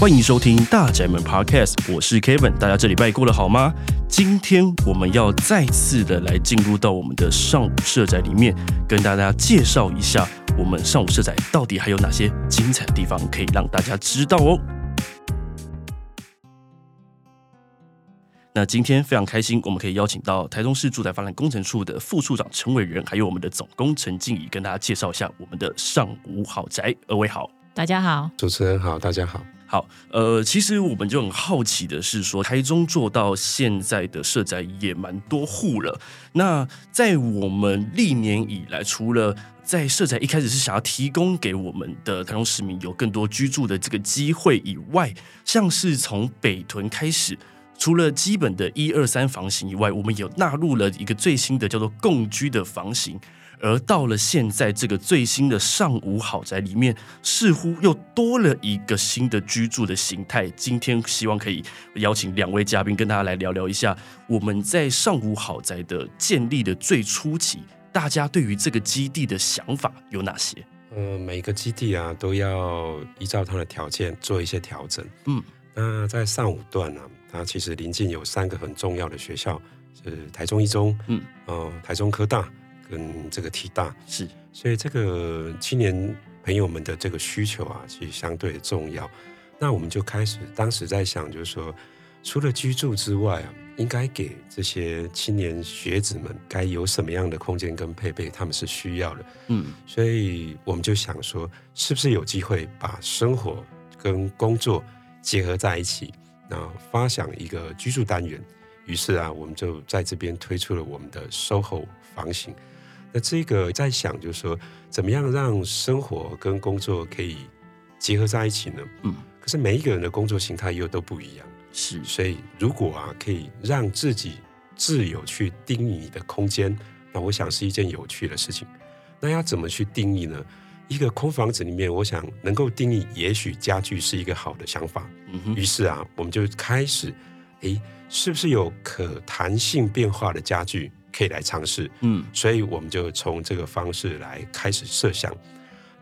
欢迎收听大宅门 Podcast，我是 Kevin，大家这礼拜过得好吗？今天我们要再次的来进入到我们的上午社宅里面，跟大家介绍一下我们上午社宅到底还有哪些精彩的地方可以让大家知道哦。那今天非常开心，我们可以邀请到台中市住宅发展工程处的副处长陈伟仁，还有我们的总工陈静怡，跟大家介绍一下我们的上午好宅。二位好，大家好，主持人好，大家好。好，呃，其实我们就很好奇的是说，台中做到现在的社宅也蛮多户了。那在我们历年以来，除了在社宅一开始是想要提供给我们的台中市民有更多居住的这个机会以外，像是从北屯开始。除了基本的一二三房型以外，我们有纳入了一个最新的叫做共居的房型，而到了现在这个最新的上午豪宅里面，似乎又多了一个新的居住的形态。今天希望可以邀请两位嘉宾跟大家来聊聊一下，我们在上午豪宅的建立的最初期，大家对于这个基地的想法有哪些？呃，每个基地啊都要依照它的条件做一些调整。嗯，那在上午段呢、啊？它其实临近有三个很重要的学校，是台中一中，嗯，呃，台中科大跟这个体大，是，所以这个青年朋友们的这个需求啊，其实相对重要。那我们就开始当时在想，就是说，除了居住之外啊，应该给这些青年学子们该有什么样的空间跟配备，他们是需要的，嗯，所以我们就想说，是不是有机会把生活跟工作结合在一起？那发想一个居住单元，于是啊，我们就在这边推出了我们的 SOHO 房型。那这个在想，就是说，怎么样让生活跟工作可以结合在一起呢？嗯，可是每一个人的工作形态又都不一样，是。所以，如果啊，可以让自己自由去定义你的空间，那我想是一件有趣的事情。那要怎么去定义呢？一个空房子里面，我想能够定义，也许家具是一个好的想法。嗯哼。于是啊，我们就开始，诶，是不是有可弹性变化的家具可以来尝试？嗯，所以我们就从这个方式来开始设想。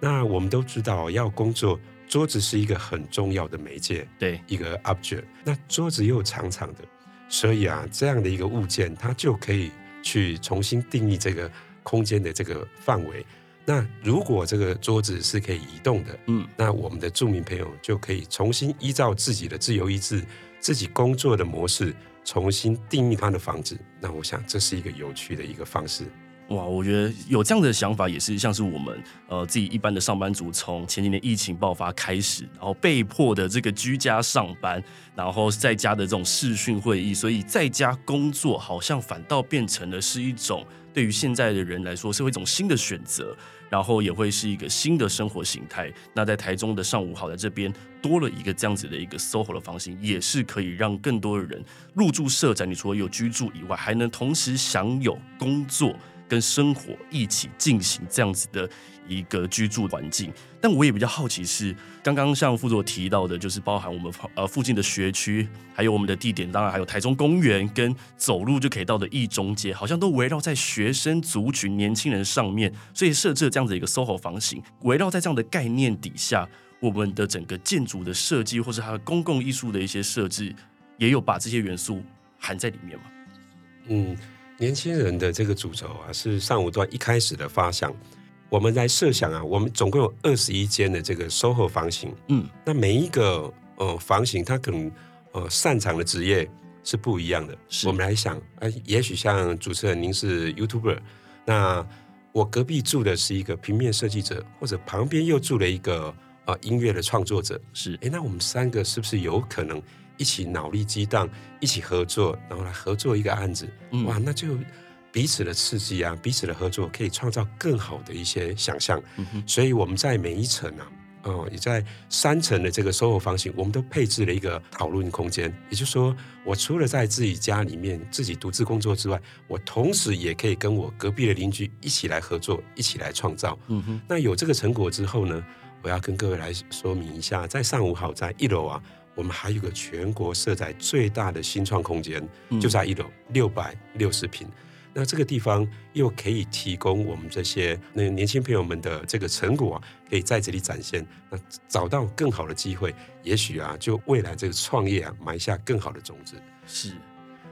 那我们都知道，要工作，桌子是一个很重要的媒介，对，一个 object。那桌子又长长的，所以啊，这样的一个物件，它就可以去重新定义这个空间的这个范围。那如果这个桌子是可以移动的，嗯，那我们的著名朋友就可以重新依照自己的自由意志、自己工作的模式，重新定义他的房子。那我想这是一个有趣的一个方式。哇，我觉得有这样的想法也是像是我们呃自己一般的上班族，从前几年疫情爆发开始，然后被迫的这个居家上班，然后在家的这种视讯会议，所以在家工作好像反倒变成了是一种对于现在的人来说是一种新的选择。然后也会是一个新的生活形态。那在台中的上午好，在这边多了一个这样子的一个 SOHO 的房型，也是可以让更多的人入住社宅。你除了有居住以外，还能同时享有工作跟生活一起进行这样子的。一个居住环境，但我也比较好奇是，刚刚像副座提到的，就是包含我们呃附近的学区，还有我们的地点，当然还有台中公园跟走路就可以到的一中街，好像都围绕在学生族群、年轻人上面，所以设置了这样子一个 SOHO 房型。围绕在这样的概念底下，我们的整个建筑的设计，或是它的公共艺术的一些设置，也有把这些元素含在里面吗？嗯，年轻人的这个主轴啊，是上午段一开始的发想。我们来设想啊，我们总共有二十一间的这个 SOHO 房型，嗯，那每一个呃房型，它可能呃擅长的职业是不一样的。是我们来想，哎、呃，也许像主持人您是 YouTuber，那我隔壁住的是一个平面设计者，或者旁边又住了一个呃音乐的创作者，是，哎，那我们三个是不是有可能一起脑力激荡，一起合作，然后来合作一个案子？嗯、哇，那就。彼此的刺激啊，彼此的合作可以创造更好的一些想象。嗯、所以我们在每一层啊，哦、呃，也在三层的这个 SOHO 房型，我们都配置了一个讨论空间。也就是说，我除了在自己家里面自己独自工作之外，我同时也可以跟我隔壁的邻居一起来合作，一起来创造。嗯哼。那有这个成果之后呢，我要跟各位来说明一下，在上午好在一楼啊，我们还有个全国设在最大的新创空间，嗯、就在一楼六百六十坪。那这个地方又可以提供我们这些那年轻朋友们的这个成果，可以在这里展现。那找到更好的机会，也许啊，就未来这个创业啊，埋下更好的种子。是。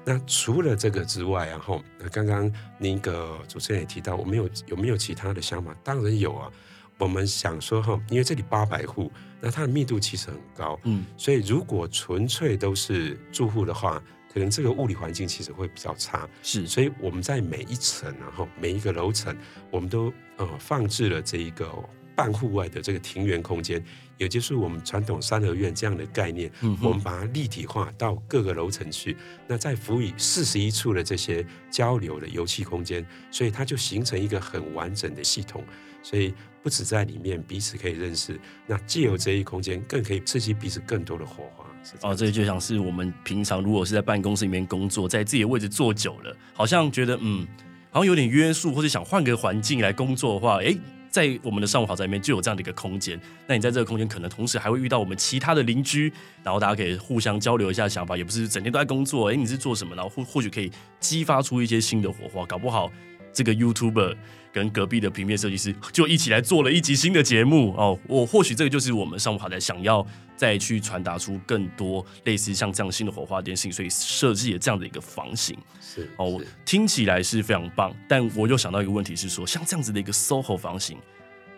那除了这个之外，然后那刚刚那个主持人也提到，我们有有没有其他的想法？当然有啊。我们想说哈，因为这里八百户，那它的密度其实很高，嗯，所以如果纯粹都是住户的话，可能这个物理环境其实会比较差。是，所以我们在每一层，然后每一个楼层，我们都呃放置了这一个半户外的这个庭园空间，也就是我们传统三合院这样的概念，嗯，我们把它立体化到各个楼层去，那再辅以四十一处的这些交流的油气空间，所以它就形成一个很完整的系统，所以。不止在里面彼此可以认识，那既有这一空间，更可以刺激彼此更多的火花。哦，这就像是我们平常如果是在办公室里面工作，在自己的位置坐久了，好像觉得嗯，好像有点约束，或者想换个环境来工作的话，诶，在我们的上午好宅里面就有这样的一个空间。那你在这个空间，可能同时还会遇到我们其他的邻居，然后大家可以互相交流一下想法，也不是整天都在工作。诶，你是做什么？然后或或许可以激发出一些新的火花，搞不好。这个 YouTuber 跟隔壁的平面设计师就一起来做了一集新的节目哦，我或许这个就是我们上午好在想要再去传达出更多类似像这样新的火花电信，所以设计了这样的一个房型。是哦，听起来是非常棒，但我又想到一个问题是说，像这样子的一个 SOHO 房型，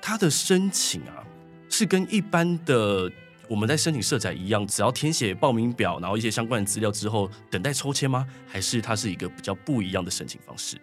它的申请啊，是跟一般的我们在申请社宅一样，只要填写报名表，然后一些相关的资料之后等待抽签吗？还是它是一个比较不一样的申请方式？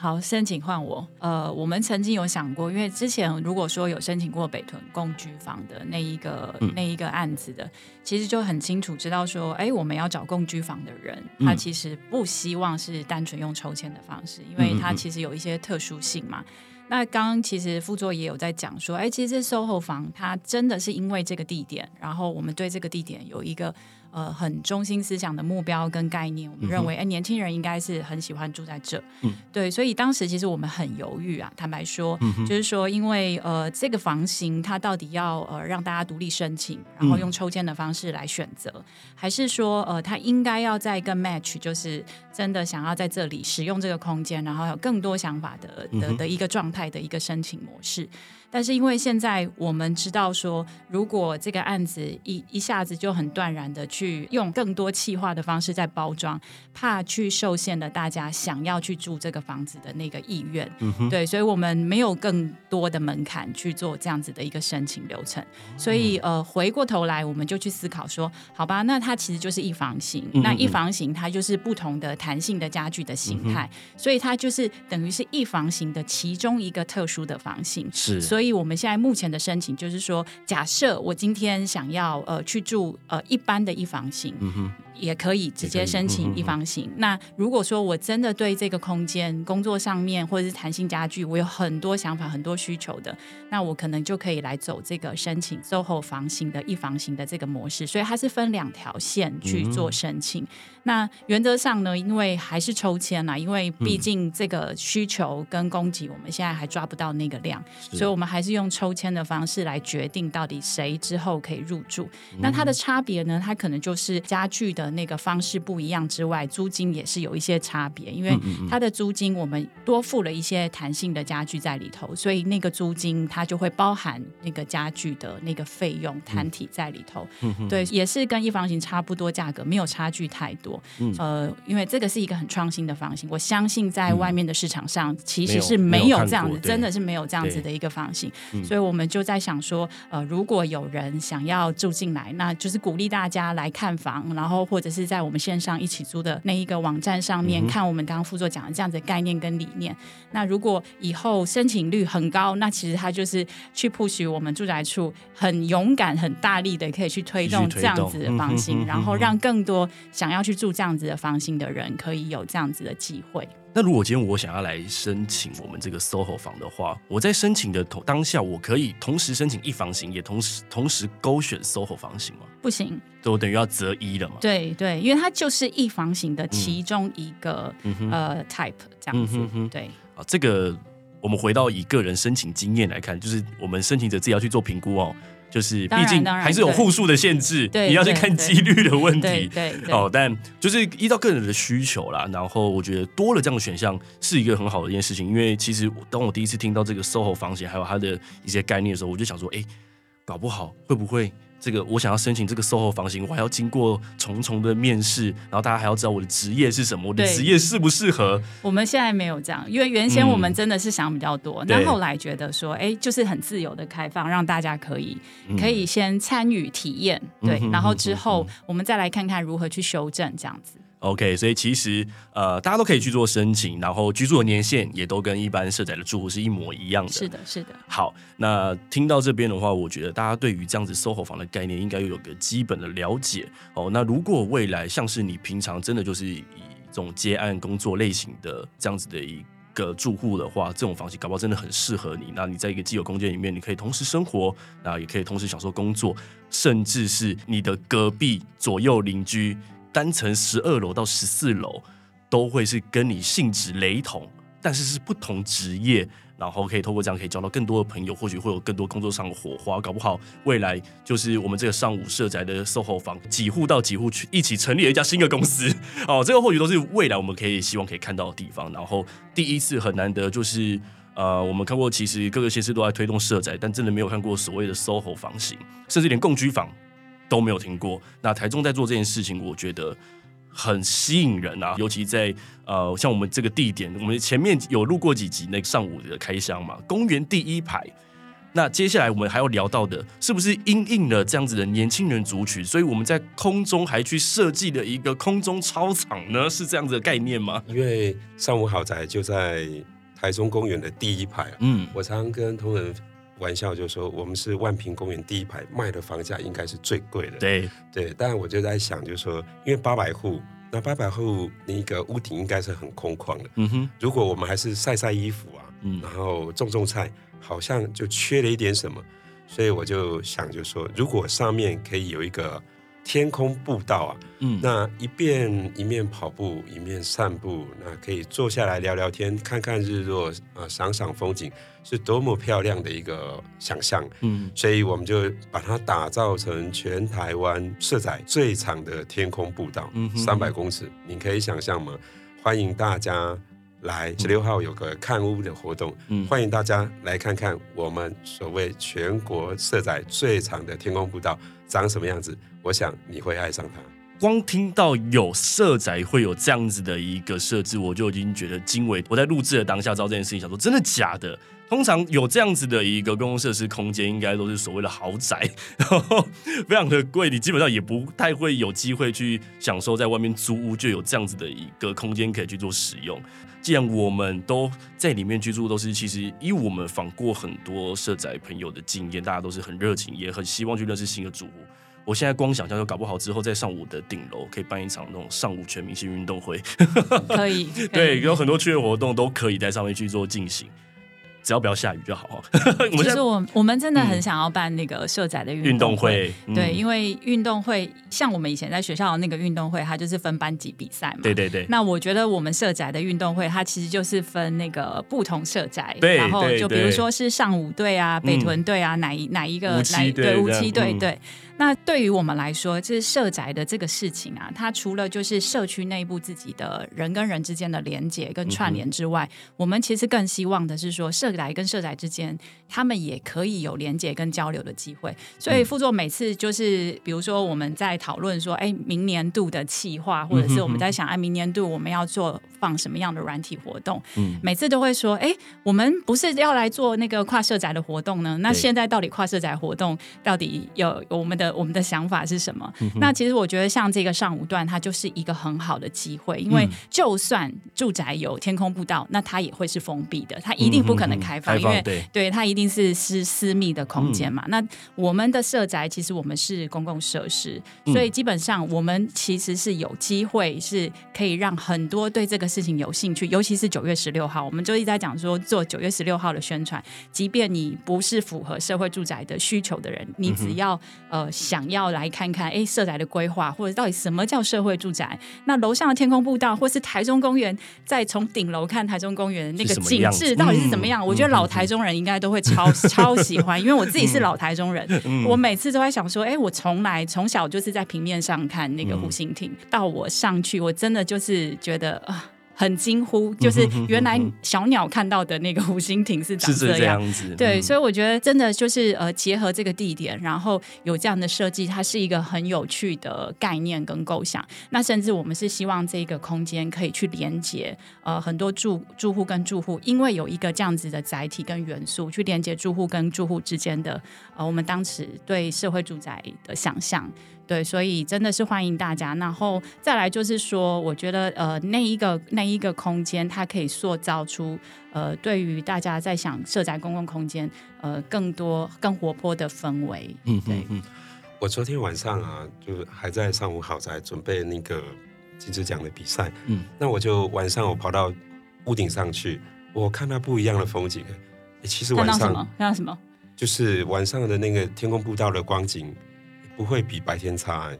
好，申请换我。呃，我们曾经有想过，因为之前如果说有申请过北屯共居房的那一个、嗯、那一个案子的，其实就很清楚知道说，哎，我们要找共居房的人，他其实不希望是单纯用抽签的方式，因为他其实有一些特殊性嘛。那刚刚其实副座也有在讲说，哎，其实这 SOHO 房它真的是因为这个地点，然后我们对这个地点有一个。呃，很中心思想的目标跟概念，我们认为，哎、嗯，年轻人应该是很喜欢住在这，嗯，对，所以当时其实我们很犹豫啊，坦白说，嗯、就是说，因为呃，这个房型它到底要呃让大家独立申请，然后用抽签的方式来选择，嗯、还是说呃，它应该要在跟 match，就是真的想要在这里使用这个空间，然后有更多想法的的的一个状态的一个申请模式。但是因为现在我们知道说，如果这个案子一一下子就很断然的去用更多气化的方式在包装，怕去受限了大家想要去住这个房子的那个意愿。嗯、对，所以我们没有更多的门槛去做这样子的一个申请流程。所以呃，回过头来我们就去思考说，好吧，那它其实就是一房型，嗯、那一房型它就是不同的弹性的家具的形态，嗯、所以它就是等于是一房型的其中一个特殊的房型。是，所以。所以我们现在目前的申请就是说，假设我今天想要呃去住呃一般的一房型。也可以直接申请一房型。那如果说我真的对这个空间、工作上面或者是弹性家具，我有很多想法、很多需求的，那我可能就可以来走这个申请 SOHO 房型的一房型的这个模式。所以它是分两条线去做申请。那原则上呢，因为还是抽签啦，因为毕竟这个需求跟供给，我们现在还抓不到那个量，所以我们还是用抽签的方式来决定到底谁之后可以入住。那它的差别呢，它可能就是家具的。那个方式不一样之外，租金也是有一些差别，因为它的租金我们多付了一些弹性的家具在里头，所以那个租金它就会包含那个家具的那个费用摊体在里头。嗯、对，也是跟一房型差不多价格，没有差距太多。嗯、呃，因为这个是一个很创新的房型，我相信在外面的市场上其实是没有这样子，真的是没有这样子的一个房型，所以我们就在想说，呃，如果有人想要住进来，那就是鼓励大家来看房，然后或或者是在我们线上一起租的那一个网站上面、嗯、看我们刚刚副座讲的这样子的概念跟理念。那如果以后申请率很高，那其实他就是去 push 我们住宅处很勇敢、很大力的可以去推动这样子的房型，然后让更多想要去住这样子的房型的人可以有这样子的机会。那如果今天我想要来申请我们这个 SOHO 房的话，我在申请的同当下，我可以同时申请一房型，也同时同时勾选 SOHO 房型吗？不行，就我等于要择一了嘛。对对，因为它就是一房型的其中一个、嗯、呃 type 这样子。嗯、哼哼对，啊，这个我们回到以个人申请经验来看，就是我们申请者自己要去做评估哦。就是毕竟还是有户数的限制，你要去看几率的问题。对，哦，但就是依照个人的需求啦。然后我觉得多了这样的选项是一个很好的一件事情，因为其实当我第一次听到这个 SOHO 房型还有它的一些概念的时候，我就想说，哎，搞不好会不会？这个我想要申请这个 SOHO 房型，我还要经过重重的面试，然后大家还要知道我的职业是什么，我的职业适不适合？我们现在没有这样，因为原先我们真的是想比较多，那、嗯、后来觉得说，哎，就是很自由的开放，让大家可以可以先参与体验，嗯、对，然后之后我们再来看看如何去修正这样子。OK，所以其实呃，大家都可以去做申请，然后居住的年限也都跟一般社宅的住户是一模一样的。是的，是的。好，那听到这边的话，我觉得大家对于这样子 SOHO 房的概念应该有个基本的了解哦。那如果未来像是你平常真的就是以这种接案工作类型的这样子的一个住户的话，这种房型搞不好真的很适合你。那你在一个既有空间里面，你可以同时生活，那也可以同时享受工作，甚至是你的隔壁左右邻居。单层十二楼到十四楼都会是跟你性质雷同，但是是不同职业，然后可以透过这样可以交到更多的朋友，或许会有更多工作上的火花，搞不好未来就是我们这个上午社宅的 SOHO 房几户到几户去一起成立了一家新的公司哦，这个或许都是未来我们可以希望可以看到的地方。然后第一次很难得，就是呃，我们看过其实各个县市都在推动社宅，但真的没有看过所谓的 SOHO 房型，甚至连共居房。都没有听过。那台中在做这件事情，我觉得很吸引人啊，尤其在呃，像我们这个地点，我们前面有录过几集那个上午的开箱嘛，公园第一排。那接下来我们还要聊到的，是不是因应了这样子的年轻人族群，所以我们在空中还去设计了一个空中操场呢？是这样子的概念吗？因为上午豪宅就在台中公园的第一排，嗯，我常常跟同仁。玩笑就说我们是万平公园第一排卖的房价应该是最贵的。对对，但我就在想，就是说，因为八百户，那八百户那个屋顶应该是很空旷的。嗯哼，如果我们还是晒晒衣服啊，嗯，然后种种菜，好像就缺了一点什么。所以我就想，就是说，如果上面可以有一个。天空步道啊，嗯，那一边一面跑步一面散步，那可以坐下来聊聊天，看看日落啊，赏赏风景，是多么漂亮的一个想象。嗯，所以我们就把它打造成全台湾社宅最长的天空步道，嗯，三百公尺，你可以想象吗？欢迎大家来十六号有个看屋的活动，嗯，欢迎大家来看看我们所谓全国设宅最长的天空步道长什么样子。我想你会爱上它。光听到有社宅会有这样子的一个设置，我就已经觉得惊为。我在录制的当下，知道这件事情，想说真的假的？通常有这样子的一个公共设施空间，应该都是所谓的豪宅，然后非常的贵，你基本上也不太会有机会去享受在外面租屋就有这样子的一个空间可以去做使用。既然我们都在里面居住，都是其实以我们访过很多社宅朋友的经验，大家都是很热情，也很希望去认识新的住户。我现在光想象，就搞不好之后在上午的顶楼可以办一场那种上午全明星运动会，可以，对，有很多趣味活动都可以在上面去做进行。只要不要下雨就好。其实我我们真的很想要办那个社宅的运动会，嗯、对，因为运动会像我们以前在学校的那个运动会，它就是分班级比赛嘛。对对对。那我觉得我们社宅的运动会，它其实就是分那个不同社宅，然后就比如说是上午队啊、北屯队啊，哪一哪一个哪队乌七队对。那对于我们来说，就是社宅的这个事情啊，它除了就是社区内部自己的人跟人之间的连接跟串联之外，嗯、我们其实更希望的是说，社宅跟社宅之间，他们也可以有连接跟交流的机会。所以副座每次就是，比如说我们在讨论说，哎，明年度的企划，或者是我们在想，哎，明年度我们要做放什么样的软体活动，嗯，每次都会说，哎，我们不是要来做那个跨社宅的活动呢？那现在到底跨社宅活动到底有我们的？我们的想法是什么？嗯、那其实我觉得，像这个上午段，它就是一个很好的机会，因为就算住宅有天空步道，那它也会是封闭的，它一定不可能开放，嗯、因为对，对它一定是私私密的空间嘛。嗯、那我们的社宅其实我们是公共设施，所以基本上我们其实是有机会是可以让很多对这个事情有兴趣，尤其是九月十六号，我们就一直在讲说做九月十六号的宣传，即便你不是符合社会住宅的需求的人，你只要呃。想要来看看，哎，社宅的规划，或者到底什么叫社会住宅？那楼上的天空步道，或是台中公园，再从顶楼看台中公园的那个景致，到底是怎么样？嗯、我觉得老台中人应该都会超、嗯、超喜欢，因为我自己是老台中人，嗯、我每次都在想说，哎，我从来从小就是在平面上看那个湖心亭，嗯、到我上去，我真的就是觉得啊。很惊呼，就是原来小鸟看到的那个湖心亭是长这样，子。对，嗯、所以我觉得真的就是呃，结合这个地点，然后有这样的设计，它是一个很有趣的概念跟构想。那甚至我们是希望这个空间可以去连接呃很多住住户跟住户，因为有一个这样子的载体跟元素去连接住户跟住户之间的呃，我们当时对社会住宅的想象。对，所以真的是欢迎大家。然后再来就是说，我觉得呃，那一个那一个空间，它可以塑造出呃，对于大家在想设宅公共空间呃，更多更活泼的氛围。嗯，对。嗯，我昨天晚上啊，就还在上午好宅准备那个金质奖的比赛。嗯，那我就晚上我跑到屋顶上去，我看到不一样的风景。其实晚上看到什么？看到什么？就是晚上的那个天空步道的光景。不会比白天差，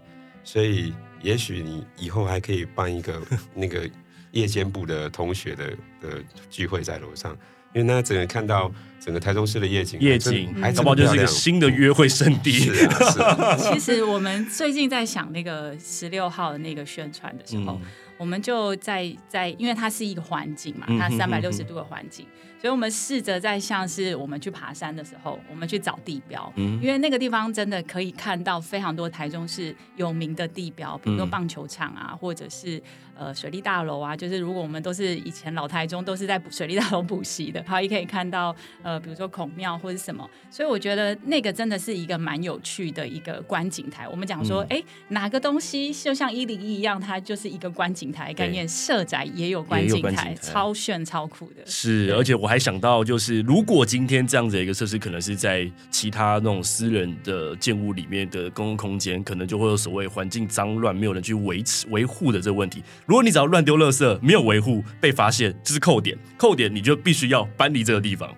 所以也许你以后还可以办一个 那个夜间部的同学的的聚会在楼上，因为那整个看到整个台中市的夜景，夜景还搞不好就是一个新的约会圣地。是啊，是啊。其实我们最近在想那个十六号的那个宣传的时候，嗯、我们就在在，因为它是一个环境嘛，它三百六十度的环境。嗯哼嗯哼所以，我们试着在像是我们去爬山的时候，我们去找地标，嗯，因为那个地方真的可以看到非常多台中市有名的地标，比如说棒球场啊，或者是呃水利大楼啊。就是如果我们都是以前老台中都是在 水利大楼补习的，好，也可以看到呃，比如说孔庙或者什么。所以我觉得那个真的是一个蛮有趣的一个观景台。我们讲说，哎、嗯，哪个东西就像一零一一样，它就是一个观景台概念。社宅也有观景台，台超炫超酷的。是，而且我。还想到就是，如果今天这样子的一个设施，可能是在其他那种私人的建物里面的公共空间，可能就会有所谓环境脏乱、没有人去维持维护的这个问题。如果你只要乱丢垃圾，没有维护，被发现，就是扣点，扣点你就必须要搬离这个地方。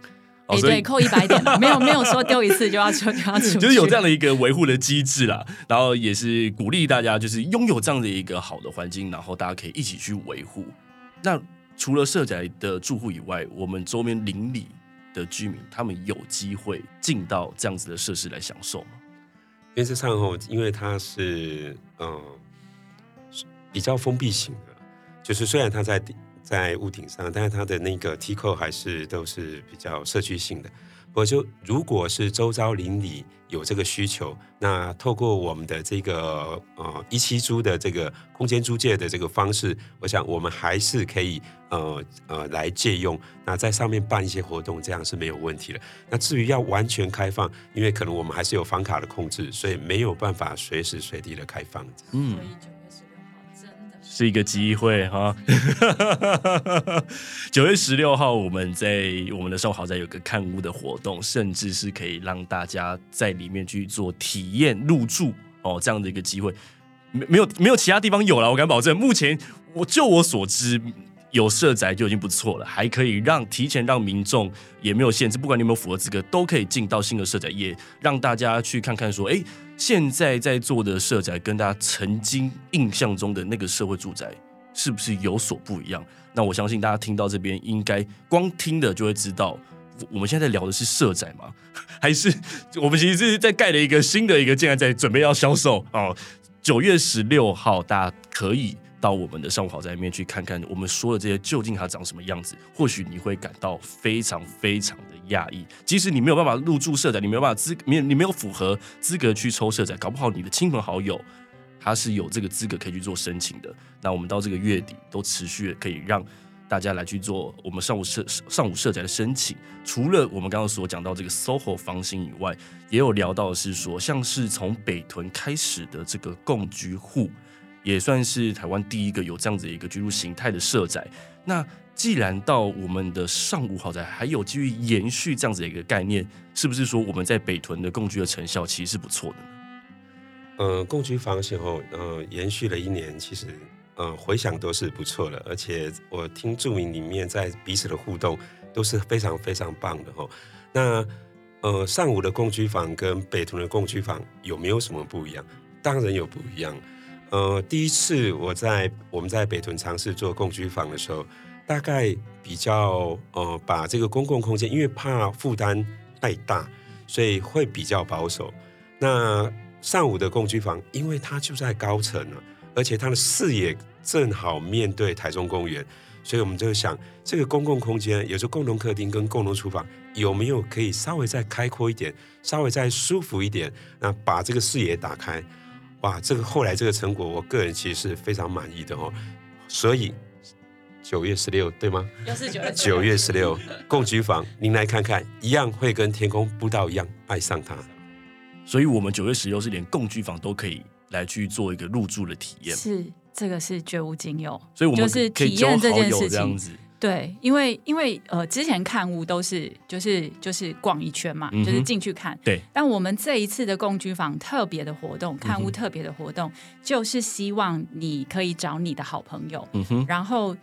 哎、欸，对，扣一百点，没有没有说丢一次就要就要出，就是有这样的一个维护的机制啦。然后也是鼓励大家，就是拥有这样的一个好的环境，然后大家可以一起去维护。那除了社宅的住户以外，我们周边邻里的居民，他们有机会进到这样子的设施来享受吗？因为这上后，因为它是嗯比较封闭型的，就是虽然它在在屋顶上，但是它的那个梯扣还是都是比较社区性的。我就如果是周遭邻里有这个需求，那透过我们的这个呃一期租的这个空间租借的这个方式，我想我们还是可以呃呃来借用，那在上面办一些活动，这样是没有问题的。那至于要完全开放，因为可能我们还是有房卡的控制，所以没有办法随时随地的开放。嗯。是一个机会哈，九月十六号我们在我们的生活豪宅有个看屋的活动，甚至是可以让大家在里面去做体验入住哦，这样的一个机会，没没有没有其他地方有了，我敢保证，目前我就我所知。有社宅就已经不错了，还可以让提前让民众也没有限制，不管你有没有符合资格，都可以进到新的社宅，也让大家去看看说，哎，现在在做的社宅跟大家曾经印象中的那个社会住宅是不是有所不一样？那我相信大家听到这边，应该光听的就会知道，我们现在在聊的是社宅吗？还是我们其实是在盖了一个新的一个，竟然在准备要销售哦？九月十六号，大家可以。到我们的上午好宅里面去看看，我们说的这些究竟它长什么样子？或许你会感到非常非常的讶异。即使你没有办法入住社宅，你没有办法资，你你没有符合资格去抽社宅，搞不好你的亲朋好友他是有这个资格可以去做申请的。那我们到这个月底都持续可以让大家来去做我们上午社上午社宅的申请。除了我们刚刚所讲到这个 SOHO 房型以外，也有聊到的是说，像是从北屯开始的这个共居户。也算是台湾第一个有这样子一个居住形态的社宅。那既然到我们的上午好宅还有继续延续这样子的一个概念，是不是说我们在北屯的共居的成效其实是不错的呢？呃，共居房型后，呃，延续了一年，其实呃回想都是不错的，而且我听住民里面在彼此的互动都是非常非常棒的哈。那呃，上午的共居房跟北屯的共居房有没有什么不一样？当然有不一样。呃，第一次我在我们在北屯尝试做共居房的时候，大概比较呃把这个公共空间，因为怕负担太大，所以会比较保守。那上午的共居房，因为它就在高层了，而且它的视野正好面对台中公园，所以我们就想，这个公共空间，有时候共同客厅跟共同厨房，有没有可以稍微再开阔一点，稍微再舒服一点，那把这个视野打开。哇，这个后来这个成果，我个人其实是非常满意的哦。所以九月十六对吗？又是九月九月十六共居房，您来看看，一样会跟天空步道一样爱上它。所以，我们九月十六是连共居房都可以来去做一个入住的体验。是，这个是绝无仅有。所以，我们就是体验这件事情。子对，因为因为呃，之前看屋都是就是就是逛一圈嘛，嗯、就是进去看。对。但我们这一次的共居房特别的活动，看屋特别的活动，嗯、就是希望你可以找你的好朋友，嗯哼，然后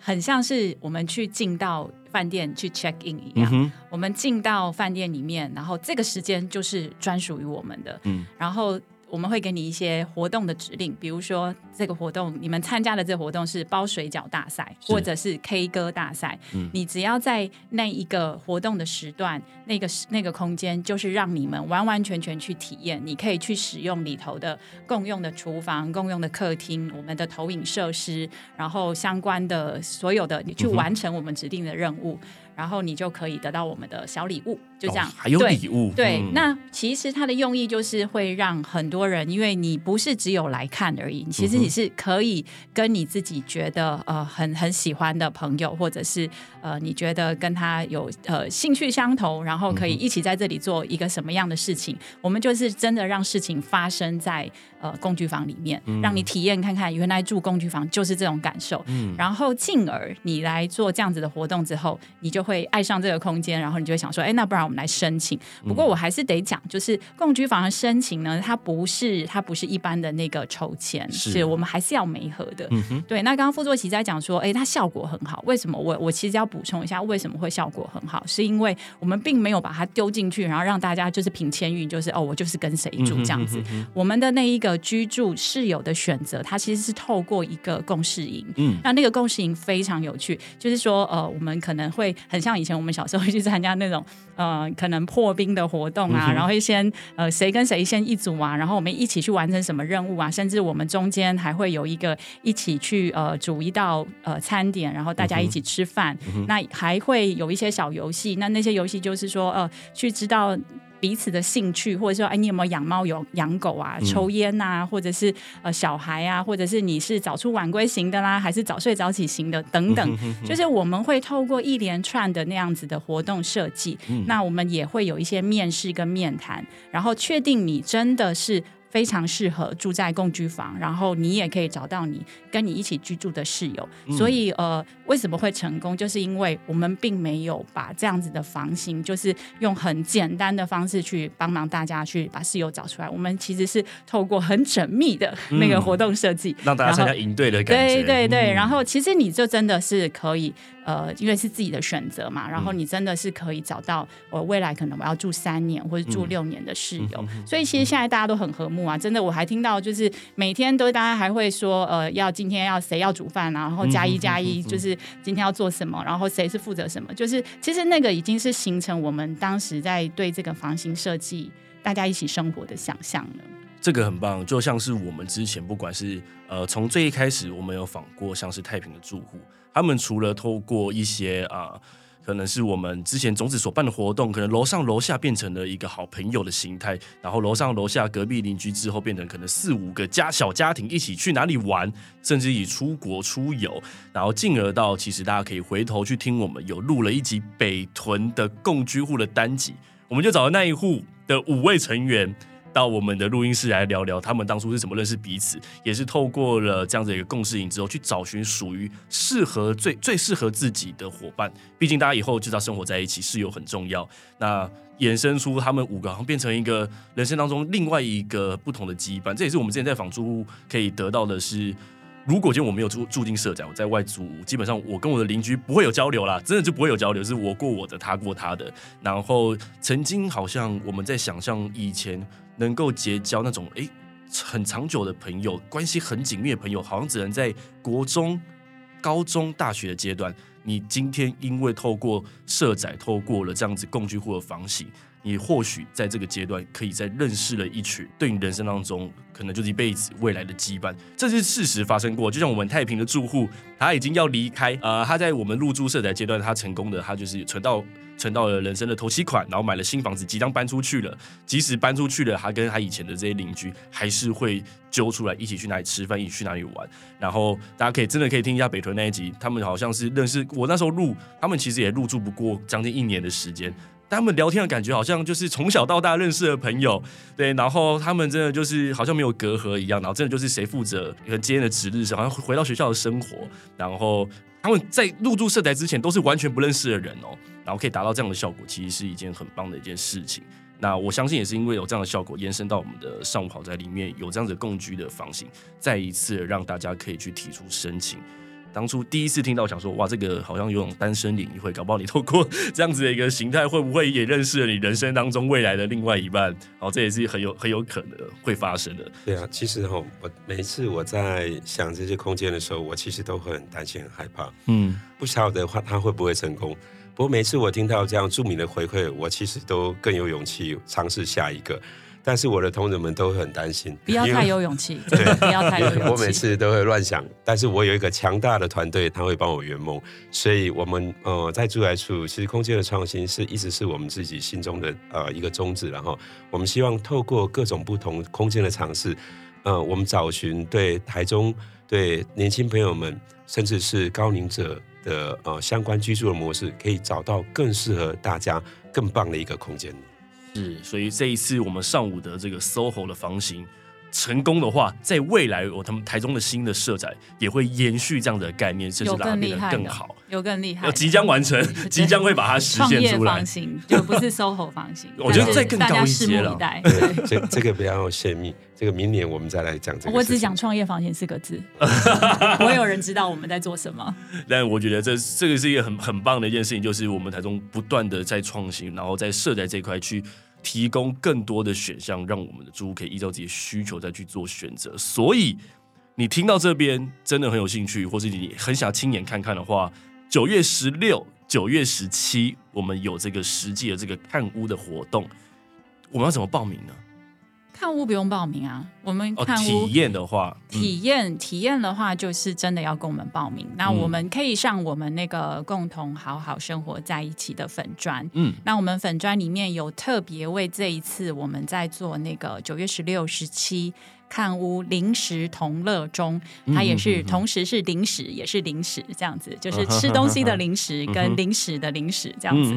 很像是我们去进到饭店去 check in 一样，嗯、我们进到饭店里面，然后这个时间就是专属于我们的，嗯，然后。我们会给你一些活动的指令，比如说这个活动，你们参加的这个活动是包水饺大赛，或者是 K 歌大赛。嗯，你只要在那一个活动的时段，那个那个空间，就是让你们完完全全去体验。你可以去使用里头的共用的厨房、共用的客厅、我们的投影设施，然后相关的所有的，你去完成我们指定的任务。嗯然后你就可以得到我们的小礼物，就这样。哦、还有礼物，对。对嗯、那其实它的用意就是会让很多人，因为你不是只有来看而已，其实你是可以跟你自己觉得呃很很喜欢的朋友，或者是呃你觉得跟他有呃兴趣相投，然后可以一起在这里做一个什么样的事情。嗯、我们就是真的让事情发生在呃共居房里面，嗯、让你体验看看原来住共居房就是这种感受。嗯。然后进而你来做这样子的活动之后，你就会爱上这个空间，然后你就会想说，哎，那不然我们来申请。不过我还是得讲，就是共居房的申请呢，它不是它不是一般的那个筹钱，是，是我们还是要媒合的。嗯，对。那刚刚傅作奇在讲说，哎，它效果很好，为什么？我我其实要补充一下，为什么会效果很好？是因为我们并没有把它丢进去，然后让大家就是凭签运，就是哦，我就是跟谁住这样子。嗯哼嗯哼。我们的那一个居住室友的选择，它其实是透过一个共事营。嗯，那那个共事营非常有趣，就是说，呃，我们可能会很。像以前我们小时候会去参加那种呃可能破冰的活动啊，嗯、然后会先呃谁跟谁先一组啊，然后我们一起去完成什么任务啊，甚至我们中间还会有一个一起去呃煮一道呃餐点，然后大家一起吃饭。嗯、那还会有一些小游戏，那那些游戏就是说呃去知道。彼此的兴趣，或者说，哎，你有没有养猫、有养狗啊？抽烟呐、啊，或者是呃小孩啊，或者是你是早出晚归型的啦，还是早睡早起型的等等，就是我们会透过一连串的那样子的活动设计，嗯、那我们也会有一些面试跟面谈，然后确定你真的是。非常适合住在共居房，然后你也可以找到你跟你一起居住的室友。嗯、所以呃，为什么会成功？就是因为我们并没有把这样子的房型，就是用很简单的方式去帮忙大家去把室友找出来。我们其实是透过很缜密的那个活动设计，嗯、让大家参加营队的感觉。对对对，嗯、然后其实你就真的是可以。呃，因为是自己的选择嘛，然后你真的是可以找到我未来可能我要住三年或者住六年的室友，嗯、所以其实现在大家都很和睦啊，真的我还听到就是每天都大家还会说，呃，要今天要谁要煮饭啊，然后加一加一就是今天要做什么，然后谁是负责什么，就是其实那个已经是形成我们当时在对这个房型设计大家一起生活的想象了。这个很棒，就像是我们之前不管是呃从最一开始我们有访过像是太平的住户。他们除了透过一些啊，可能是我们之前种子所办的活动，可能楼上楼下变成了一个好朋友的形态，然后楼上楼下隔壁邻居之后变成可能四五个家小家庭一起去哪里玩，甚至以出国出游，然后进而到其实大家可以回头去听我们有录了一集北屯的共居户的单集，我们就找了那一户的五位成员。到我们的录音室来聊聊，他们当初是怎么认识彼此，也是透过了这样子一个共识营之后，去找寻属于适合最最适合自己的伙伴。毕竟大家以后就知道生活在一起，室友很重要。那衍生出他们五个，好像变成一个人生当中另外一个不同的羁绊。这也是我们之前在访住户可以得到的是，如果今天我没有住住进社宅，我在外租，基本上我跟我的邻居不会有交流啦，真的就不会有交流，是我过我的，他过他的。然后曾经好像我们在想象以前能够结交那种诶很长久的朋友，关系很紧密的朋友，好像只能在国中、高中、大学的阶段。你今天因为透过社宅，透过了这样子共居户的房型，你或许在这个阶段可以再认识了一群对你人生当中可能就是一辈子未来的羁绊，这是事实发生过。就像我们太平的住户，他已经要离开，呃，他在我们入住社宅阶段，他成功的，他就是存到。存到了人生的头期款，然后买了新房子，即将搬出去了。即使搬出去了，他跟他以前的这些邻居还是会揪出来一起去哪里吃饭，一起去哪里玩。然后大家可以真的可以听一下北屯那一集，他们好像是认识我那时候入，他们其实也入住不过将近一年的时间，他们聊天的感觉好像就是从小到大认识的朋友，对。然后他们真的就是好像没有隔阂一样，然后真的就是谁负责今天的值日生，好像回到学校的生活，然后。他们在入住社宅之前都是完全不认识的人哦，然后可以达到这样的效果，其实是一件很棒的一件事情。那我相信也是因为有这样的效果，延伸到我们的上午跑宅里面有这样子共居的房型，再一次让大家可以去提出申请。当初第一次听到，想说哇，这个好像有种单身联谊会，搞不好你透过这样子的一个形态，会不会也认识了你人生当中未来的另外一半？好，这也是很有很有可能会发生的。对啊，其实哈，我每一次我在想这些空间的时候，我其实都会很担心、很害怕。嗯，不晓得话他会不会成功。不过每次我听到这样著名的回馈，我其实都更有勇气尝试下一个。但是我的同仁们都很担心，不要太有勇气，对，不要太有勇气。我每次都会乱想，但是我有一个强大的团队，他会帮我圆梦。所以，我们呃在住宅处，其实空间的创新是一直是我们自己心中的呃一个宗旨。然后，我们希望透过各种不同空间的尝试，呃，我们找寻对台中对年轻朋友们，甚至是高龄者的呃相关居住的模式，可以找到更适合大家、更棒的一个空间。是，所以这一次我们上午的这个 SOHO 的房型成功的话，在未来我他们台中的新的社宅也会延续这样的概念，甚至让它变得更好，有更厉害，要即将完成，即将会把它实现出来。房型就不是 SOHO 房型，我觉得再更高一些了。对，这这个不要泄密，这个明年我们再来讲这个。我只讲创业房型四个字，不会有人知道我们在做什么。但我觉得这这个是一个很很棒的一件事情，就是我们台中不断的在创新，然后在社宅这一块去。提供更多的选项，让我们的租户可以依照自己的需求再去做选择。所以，你听到这边真的很有兴趣，或是你很想亲眼看看的话，九月十六、九月十七，我们有这个实际的这个看屋的活动，我们要怎么报名呢？看屋不用报名啊，我们看屋、哦、体验的话，体验体验的话就是真的要跟我们报名。嗯、那我们可以上我们那个共同好好生活在一起的粉砖，嗯，那我们粉砖里面有特别为这一次我们在做那个九月十六、十七。看屋零食同乐中，它也是同时是零食，也是零食，这样子就是吃东西的零食跟零食的零食这样子，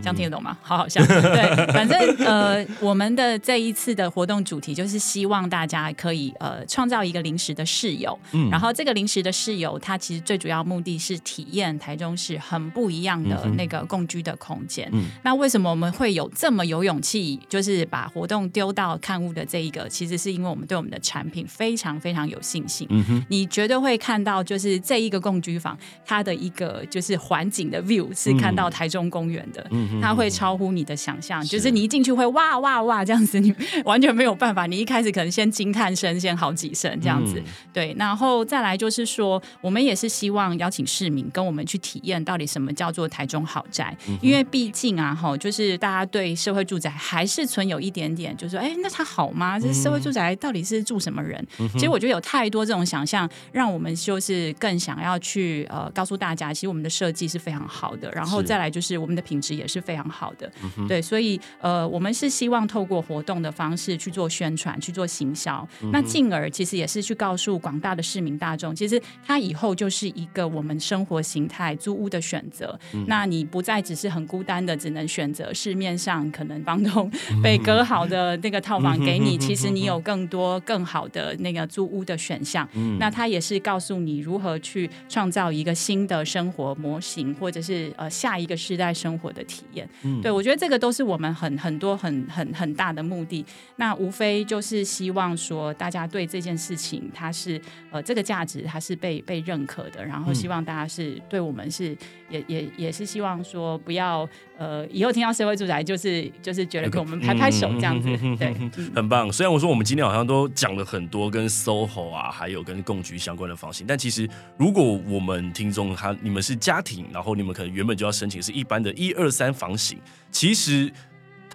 这样听得懂吗？好好笑。对，反正呃，我们的这一次的活动主题就是希望大家可以呃创造一个零食的室友，然后这个零食的室友，它其实最主要目的是体验台中市很不一样的那个共居的空间。那为什么我们会有这么有勇气，就是把活动丢到看屋的这一个？其实是因为我们对我们的产品非常非常有信心，嗯哼，你绝对会看到，就是这一个共居房，它的一个就是环境的 view 是看到台中公园的，它会超乎你的想象，就是。你一进去会哇哇哇这样子，你 完全没有办法，你一开始可能先惊叹声，先好几声这样子，嗯、对，然后再来就是说，我们也是希望邀请市民跟我们去体验到底什么叫做台中豪宅，嗯、因为毕竟啊，哈，就是大家对社会住宅还是存有一点点，就是说，哎，那它好吗？这社会住宅到底是？住什么人？其实我觉得有太多这种想象，让我们就是更想要去呃告诉大家，其实我们的设计是非常好的，然后再来就是我们的品质也是非常好的。是对，所以呃我们是希望透过活动的方式去做宣传、去做行销，嗯、那进而其实也是去告诉广大的市民大众，其实它以后就是一个我们生活形态租屋的选择。嗯、那你不再只是很孤单的，只能选择市面上可能房东 被隔好的那个套房给你，其实你有更多。更好的那个租屋的选项。嗯，那它也是告诉你如何去创造一个新的生活模型，或者是呃下一个世代生活的体验。嗯，对，我觉得这个都是我们很很多很很很大的目的。那无非就是希望说大家对这件事情，它是呃这个价值它是被被认可的，然后希望大家是对我们是也也也是希望说不要呃以后听到社会住宅就是就是觉得给我们拍拍手这样子，对，很棒。虽然我说我们今天好像都讲了很多跟 SOHO 啊，还有跟共居相关的房型，但其实如果我们听众他你们是家庭，然后你们可能原本就要申请是一般的一二三房型，其实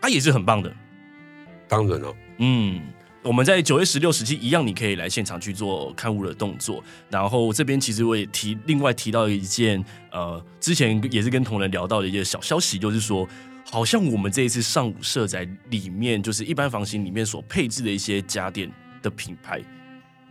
它也是很棒的。当然了，嗯。我们在九月十六、十七一样，你可以来现场去做看物的动作。然后这边其实我也提另外提到一件，呃，之前也是跟同仁聊到的一个小消息，就是说，好像我们这一次上午设在里面，就是一般房型里面所配置的一些家电的品牌，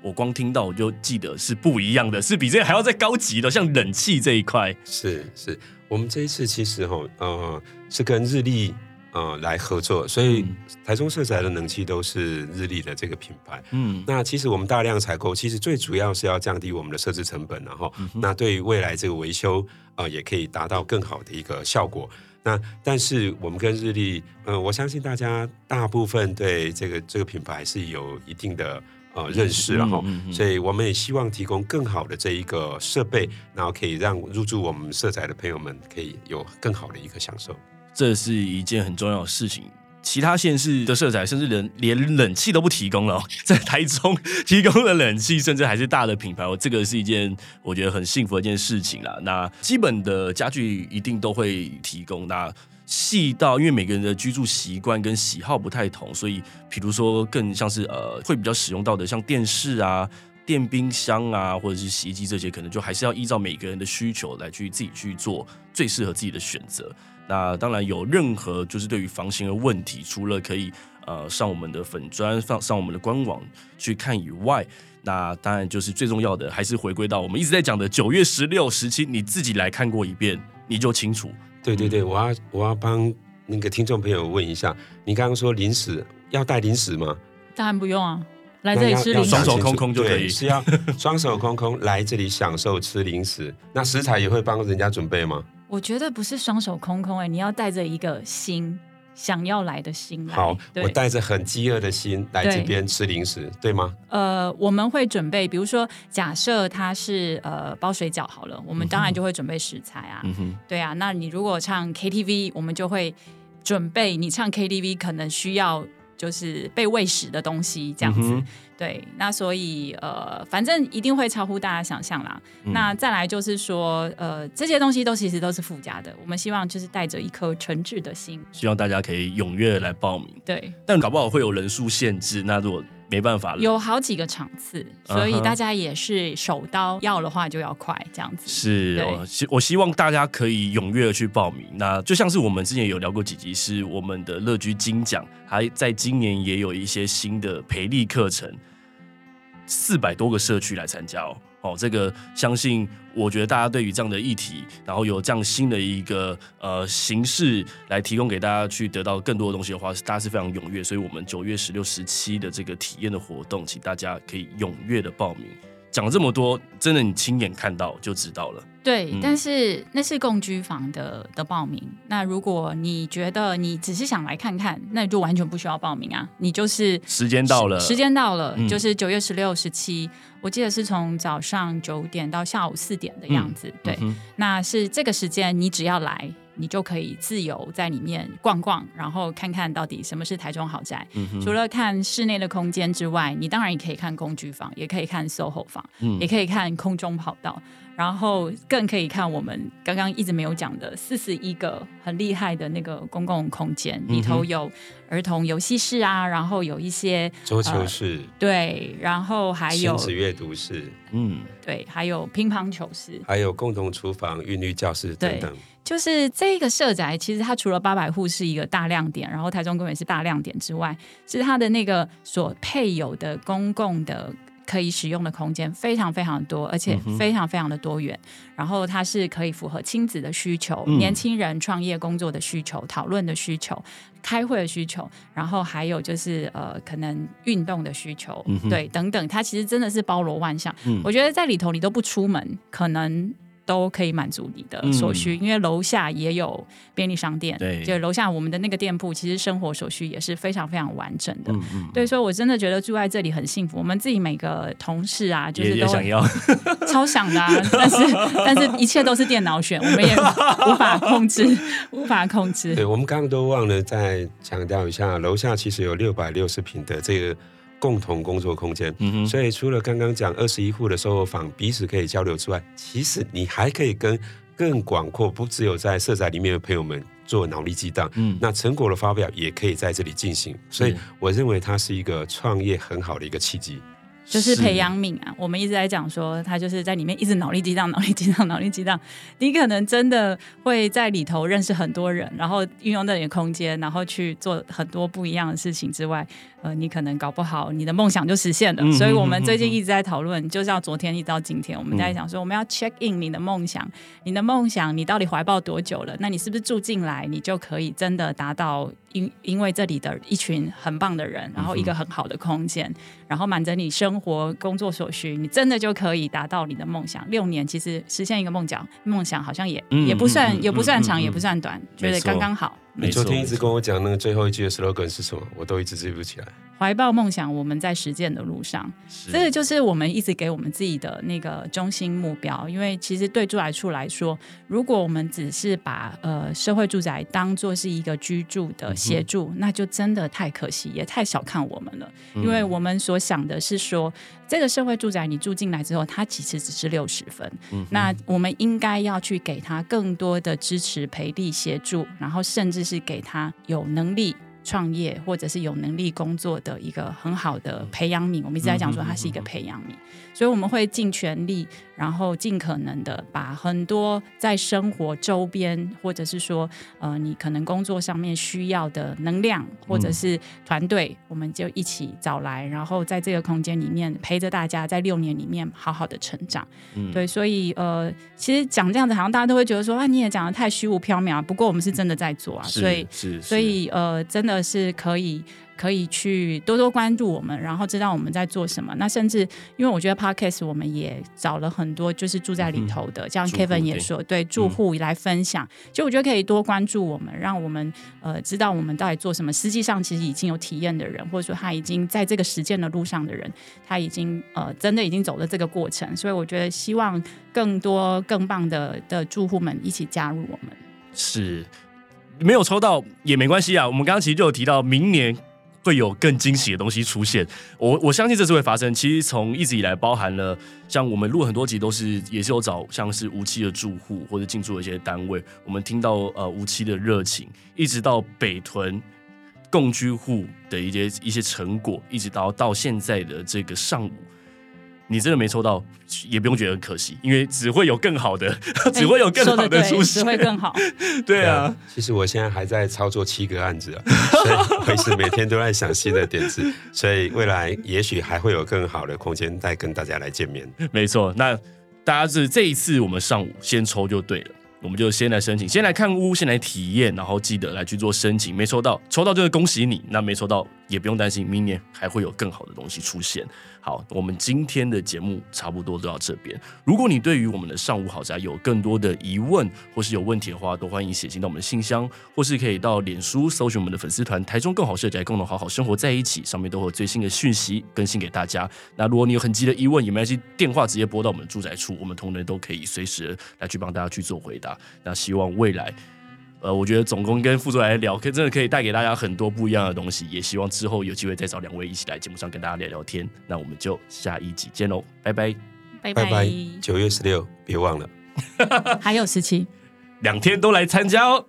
我光听到我就记得是不一样的，是比这个还要再高级的，像冷气这一块。是是，我们这一次其实哈，呃，是跟日立。呃，来合作，所以台中社宅的冷气都是日立的这个品牌。嗯，那其实我们大量采购，其实最主要是要降低我们的设置成本，然后，嗯、那对于未来这个维修，呃，也可以达到更好的一个效果。那但是我们跟日立，呃，我相信大家大部分对这个这个品牌是有一定的呃认识，然后，所以我们也希望提供更好的这一个设备，然后可以让入住我们色彩的朋友们可以有更好的一个享受。这是一件很重要的事情。其他县市的社宅甚至连连冷气都不提供了，在台中提供了冷气，甚至还是大的品牌，我这个是一件我觉得很幸福的一件事情啦。那基本的家具一定都会提供。那细到因为每个人的居住习惯跟喜好不太同，所以比如说更像是呃会比较使用到的，像电视啊、电冰箱啊，或者是洗衣机这些，可能就还是要依照每个人的需求来去自己去做最适合自己的选择。那当然有任何就是对于房型的问题，除了可以呃上我们的粉砖上上我们的官网去看以外，那当然就是最重要的还是回归到我们一直在讲的九月十六、十七，你自己来看过一遍你就清楚。对对对，我要我要帮那个听众朋友问一下，你刚刚说零食要带零食吗？当然不用啊，来这里吃零食，双手空空就可以，是要双手空空来这里享受吃零食。那食材也会帮人家准备吗？我觉得不是双手空空哎、欸，你要带着一个心，想要来的心来。好，我带着很饥饿的心来这边吃零食，对，对吗？呃，我们会准备，比如说，假设它是呃包水饺好了，我们当然就会准备食材啊。对啊，那你如果唱 KTV，我们就会准备你唱 KTV 可能需要就是被喂食的东西这样子。嗯对，那所以呃，反正一定会超乎大家想象啦。嗯、那再来就是说，呃，这些东西都其实都是附加的。我们希望就是带着一颗诚挚的心，希望大家可以踊跃来报名。对，但搞不好会有人数限制，那如果没办法了，有好几个场次，所以大家也是手刀要的话就要快这样子。是，我希我希望大家可以踊跃的去报名。那就像是我们之前有聊过几集，是我们的乐居金奖，还在今年也有一些新的培力课程。四百多个社区来参加哦，哦，这个相信我觉得大家对于这样的议题，然后有这样新的一个呃形式来提供给大家去得到更多的东西的话，大家是非常踊跃。所以，我们九月十六、十七的这个体验的活动，请大家可以踊跃的报名。讲这么多，真的你亲眼看到就知道了。对，嗯、但是那是共居房的的报名。那如果你觉得你只是想来看看，那你就完全不需要报名啊。你就是时间到了，时间到了，嗯、就是九月十六、十七，我记得是从早上九点到下午四点的样子。嗯、对，嗯、那是这个时间，你只要来。你就可以自由在里面逛逛，然后看看到底什么是台中豪宅。嗯、除了看室内的空间之外，你当然也可以看工具房，也可以看 SOHO 房，嗯、也可以看空中跑道。然后更可以看我们刚刚一直没有讲的四十一个很厉害的那个公共空间，里头有儿童游戏室啊，然后有一些桌球室，呃，对，然后还有亲子阅读室，嗯，对，还有乒乓球室，还有共同厨房、韵律教室等等。就是这个社宅，其实它除了八百户是一个大亮点，然后台中公园是大亮点之外，是它的那个所配有的公共的。可以使用的空间非常非常多，而且非常非常的多元。嗯、然后它是可以符合亲子的需求、嗯、年轻人创业工作的需求、讨论的需求、开会的需求，然后还有就是呃可能运动的需求，嗯、对等等，它其实真的是包罗万象。嗯、我觉得在里头你都不出门，可能。都可以满足你的所需，嗯、因为楼下也有便利商店，对，就楼下我们的那个店铺，其实生活所需也是非常非常完整的。嗯嗯、对，所以我真的觉得住在这里很幸福。我们自己每个同事啊，就是都想要 超想的、啊，但是 但是一切都是电脑选，我们也无法控制，无法控制。对，我们刚刚都忘了再强调一下，楼下其实有六百六十平的这个。共同工作空间，嗯、哼。所以除了刚刚讲二十一户的 SOHO 房彼此可以交流之外，其实你还可以跟更广阔，不只有在社宅里面的朋友们做脑力激荡，嗯，那成果的发表也可以在这里进行，所以我认为它是一个创业很好的一个契机。就是培养皿啊，我们一直在讲说，他就是在里面一直脑力激荡、脑力激荡、脑力激荡。你可能真的会在里头认识很多人，然后运用那里的空间，然后去做很多不一样的事情之外，呃，你可能搞不好你的梦想就实现了。嗯、所以我们最近一直在讨论，嗯、就像昨天一直到今天，我们在讲说，我们要 check in 你的梦想，你的梦想你到底怀抱多久了？那你是不是住进来，你就可以真的达到？因因为这里的一群很棒的人，然后一个很好的空间，嗯、然后满足你生活工作所需，你真的就可以达到你的梦想。六年其实实现一个梦想，梦想好像也、嗯、也不算、嗯、也不算长，嗯、也不算短，觉得刚刚好。你昨天一直跟我讲那个最后一句的 slogan 是什么？我都一直记不起来。怀抱梦想，我们在实践的路上。是这个就是我们一直给我们自己的那个中心目标。因为其实对住宅处来说，如果我们只是把呃社会住宅当做是一个居住的协助，嗯、那就真的太可惜，也太小看我们了。嗯、因为我们所想的是说，这个社会住宅你住进来之后，它其实只是六十分。嗯、那我们应该要去给他更多的支持、培力、协助，然后甚至是给他有能力创业或者是有能力工作的一个很好的培养皿。我们一直在讲说它是一个培养皿，所以我们会尽全力。然后尽可能的把很多在生活周边，或者是说，呃，你可能工作上面需要的能量，或者是团队，我们就一起找来，然后在这个空间里面陪着大家，在六年里面好好的成长。嗯，对，所以呃，其实讲这样子，好像大家都会觉得说，啊，你也讲的太虚无缥缈。不过我们是真的在做啊，所以是，所以呃，真的是可以。可以去多多关注我们，然后知道我们在做什么。那甚至因为我觉得 Podcast 我们也找了很多就是住在里头的，嗯、像 Kevin 也说，对住户来分享。就、嗯、我觉得可以多关注我们，让我们呃知道我们到底做什么。实际上其实已经有体验的人，或者说他已经在这个实践的路上的人，他已经呃真的已经走了这个过程。所以我觉得希望更多更棒的的住户们一起加入我们。是没有抽到也没关系啊。我们刚刚其实就有提到明年。会有更惊喜的东西出现，我我相信这次会发生。其实从一直以来，包含了像我们录很多集，都是也是有找像是无期的住户或者进驻的一些单位，我们听到呃无期的热情，一直到北屯共居户的一些一些成果，一直到到现在的这个上午。你真的没抽到，也不用觉得很可惜，因为只会有更好的，欸、只会有更好的出现，只会更好。对啊，其实我现在还在操作七个案子啊，所以每天都在想新的点子，所以未来也许还会有更好的空间再跟大家来见面。没错，那大家是这一次我们上午先抽就对了。我们就先来申请，先来看屋，先来体验，然后记得来去做申请。没抽到，抽到就是恭喜你；那没抽到也不用担心，明年还会有更好的东西出现。好，我们今天的节目差不多都到这边。如果你对于我们的上午好宅有更多的疑问，或是有问题的话，都欢迎写信到我们的信箱，或是可以到脸书搜寻我们的粉丝团“台中更好社宅”，共同好好生活在一起，上面都会有最新的讯息更新给大家。那如果你有很急的疑问，也没关系，电话直接拨到我们的住宅处，我们同仁都可以随时来去帮大家去做回答。那希望未来，呃，我觉得总工跟副总来聊，可真的可以带给大家很多不一样的东西。也希望之后有机会再找两位一起来节目上跟大家聊聊天。那我们就下一集见喽，拜拜，拜拜拜，九月十六别忘了，还有十七，两天都来参加哦。